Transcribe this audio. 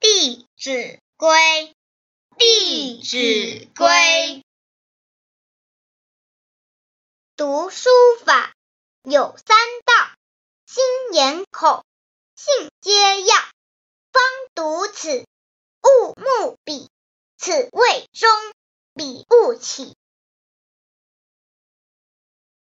《弟子规》《弟子规》，读书法有三到，心眼口，信皆要。方读此，勿慕彼，此谓中，彼勿起。